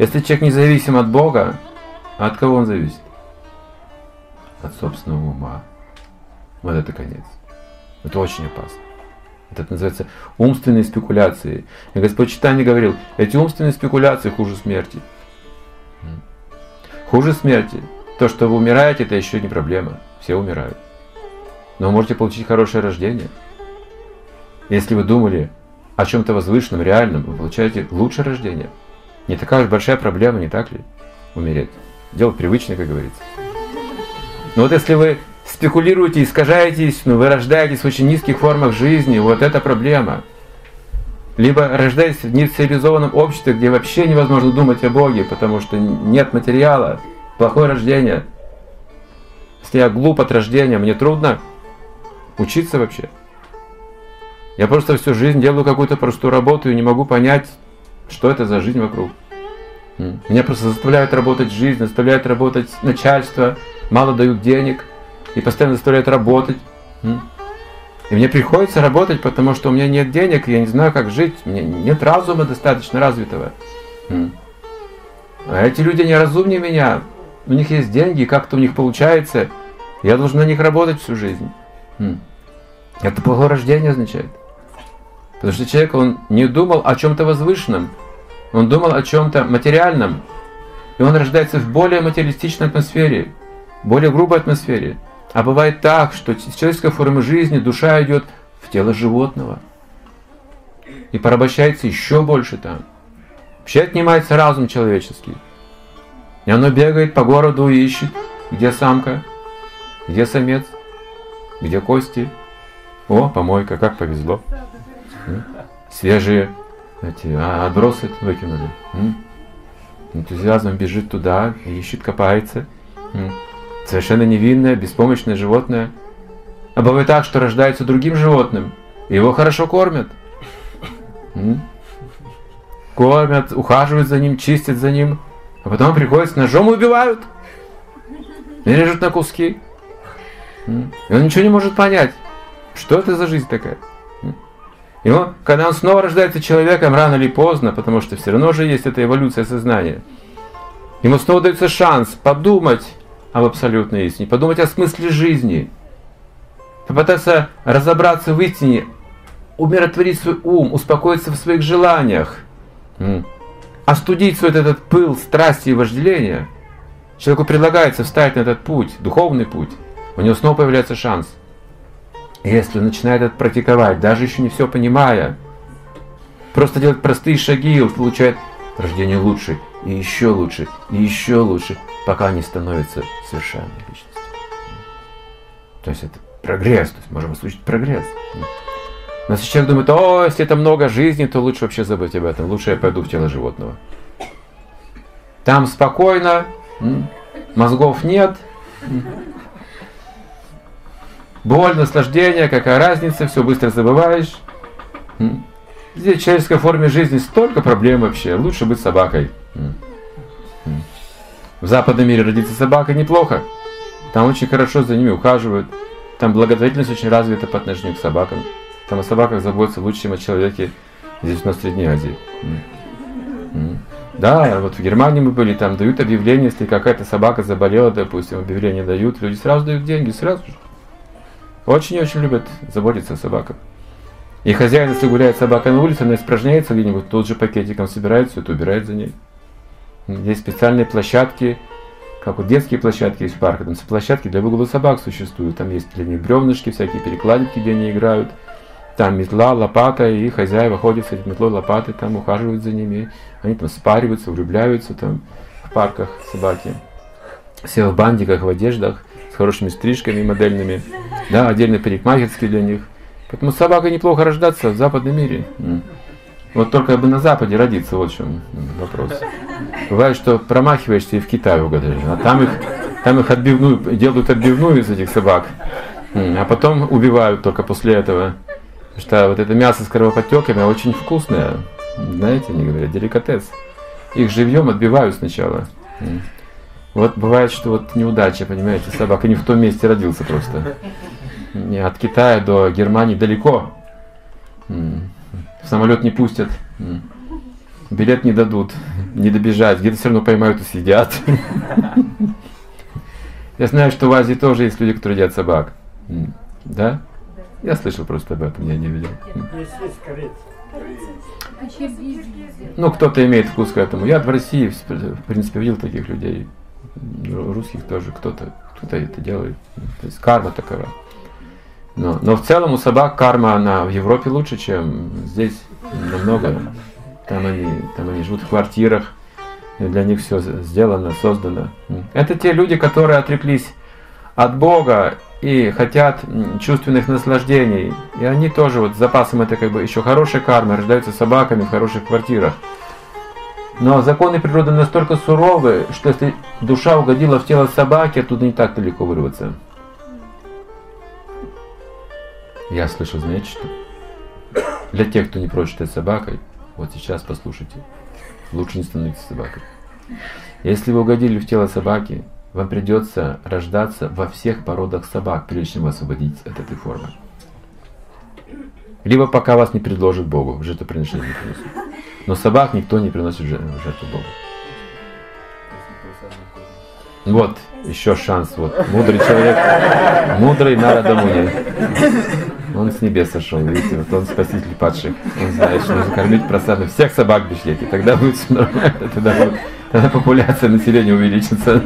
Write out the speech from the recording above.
Если человек независим от Бога, от кого он зависит? От собственного ума. Вот это конец. Это очень опасно. Это называется умственные спекуляции. И Господь Читание говорил, эти умственные спекуляции хуже смерти. Хуже смерти. То, что вы умираете, это еще не проблема. Все умирают. Но вы можете получить хорошее рождение. Если вы думали о чем-то возвышенном, реальном, вы получаете лучшее рождение. Не такая уж большая проблема, не так ли? Умереть. Дело привычное, как говорится. Но вот если вы спекулируете, искажаетесь, ну, вы рождаетесь в очень низких формах жизни, вот это проблема. Либо рождаетесь в нецивилизованном обществе, где вообще невозможно думать о Боге, потому что нет материала, плохое рождение. Если я глуп от рождения, мне трудно учиться вообще. Я просто всю жизнь делаю какую-то простую работу и не могу понять, что это за жизнь вокруг. Меня просто заставляют работать жизнь, заставляют работать начальство, мало дают денег и постоянно заставляют работать. И мне приходится работать, потому что у меня нет денег, я не знаю, как жить, меня нет разума достаточно развитого. А эти люди не разумнее меня, у них есть деньги, как-то у них получается, я должен на них работать всю жизнь. Это плохое рождение означает. Потому что человек, он не думал о чем-то возвышенном, он думал о чем-то материальном, и он рождается в более материалистичной атмосфере, более грубой атмосфере. А бывает так, что с человеческой формы жизни душа идет в тело животного и порабощается еще больше там. Вообще отнимается разум человеческий. И оно бегает по городу и ищет, где самка, где самец, где кости. О, помойка, как повезло. Свежие эти а, отбросы выкинули. Энтузиазм бежит туда, ищет, копается. Совершенно невинное, беспомощное животное. А бывает так, что рождается другим животным, его хорошо кормят. Кормят, ухаживают за ним, чистят за ним, а потом приходят с ножом убивают. И режут на куски. И он ничего не может понять, что это за жизнь такая. И он, когда он снова рождается человеком, рано или поздно, потому что все равно же есть эта эволюция сознания, ему снова дается шанс подумать об абсолютной истине, подумать о смысле жизни, попытаться разобраться в истине, умиротворить свой ум, успокоиться в своих желаниях, остудить свой этот пыл страсти и вожделения. Человеку предлагается встать на этот путь, духовный путь, у него снова появляется шанс – если начинает это практиковать, даже еще не все понимая, просто делать простые шаги, он получает рождение лучше, и еще лучше, и еще лучше, пока не становится совершенной личностью. То есть это прогресс, то есть можем случить прогресс. Но если человек думает, о, если это много жизни, то лучше вообще забыть об этом, лучше я пойду в тело животного. Там спокойно, мозгов нет, Боль, наслаждение, какая разница, все быстро забываешь. Здесь в человеческой форме жизни столько проблем вообще. Лучше быть собакой. В западном мире родиться собакой неплохо. Там очень хорошо за ними ухаживают. Там благотворительность очень развита по отношению к собакам. Там о собаках заботятся лучше, чем о человеке здесь на Средней Азии. Да, вот в Германии мы были, там дают объявление, если какая-то собака заболела, допустим, объявление дают, люди сразу дают деньги, сразу же. Очень-очень любят заботиться о собаках. И хозяин, если гуляет собака на улице, она испражняется где-нибудь, тут же пакетиком собирает все это, убирает за ней. Есть специальные площадки, как вот детские площадки есть в парке, там площадки для выгула собак существуют. Там есть для них бревнышки, всякие перекладинки, где они играют. Там метла, лопата, и хозяева ходят с этими метлой, лопатой, там ухаживают за ними. Они там спариваются, влюбляются там в парках собаки. Все в бандиках, в одеждах хорошими стрижками модельными, да, отдельно парикмахерские для них. Поэтому собака неплохо рождаться в западном мире. Вот только бы на Западе родиться, вот в чем вопрос. Бывает, что промахиваешься и в Китае угадаешь, а там их, там их отбивную, делают отбивную из этих собак, а потом убивают только после этого. Потому что вот это мясо с кровоподтеками очень вкусное, знаете, они говорят, деликатес. Их живьем отбивают сначала. Вот бывает, что вот неудача, понимаете, собака не в том месте родился просто. От Китая до Германии далеко. Самолет не пустят. билет не дадут, не добежать, где-то все равно поймают и съедят. Я знаю, что в Азии тоже есть люди, которые едят собак. Да? Я слышал просто об этом, я не видел. Ну, кто-то имеет вкус к этому. Я в России, в принципе, видел таких людей. Русских тоже кто-то кто-то это делает. То есть карма такова. Но, но в целом у собак карма, она в Европе лучше, чем здесь намного. Там они, там они живут в квартирах, для них все сделано, создано. Это те люди, которые отреклись от Бога и хотят чувственных наслаждений. И они тоже вот с запасом это как бы еще хорошая карма, рождаются собаками в хороших квартирах. Но законы природы настолько суровы, что если душа угодила в тело собаки, оттуда не так далеко вырваться. Я слышал, знаете что? Для тех, кто не прочь стать собакой, вот сейчас послушайте, лучше не становиться собакой. Если вы угодили в тело собаки, вам придется рождаться во всех породах собак, прежде чем освободить от этой формы. Либо пока вас не предложит Богу, в жертвоприношение не принесут. Но собак никто не приносит в жертву Богу. Вот, еще шанс. Вот, мудрый человек, мудрый Нарада Муни. Он с небес сошел, видите, вот он спаситель падших. Он знает, что нужно кормить просадно всех собак Бишлети. Тогда будет все нормально, тогда, будет, тогда популяция населения увеличится.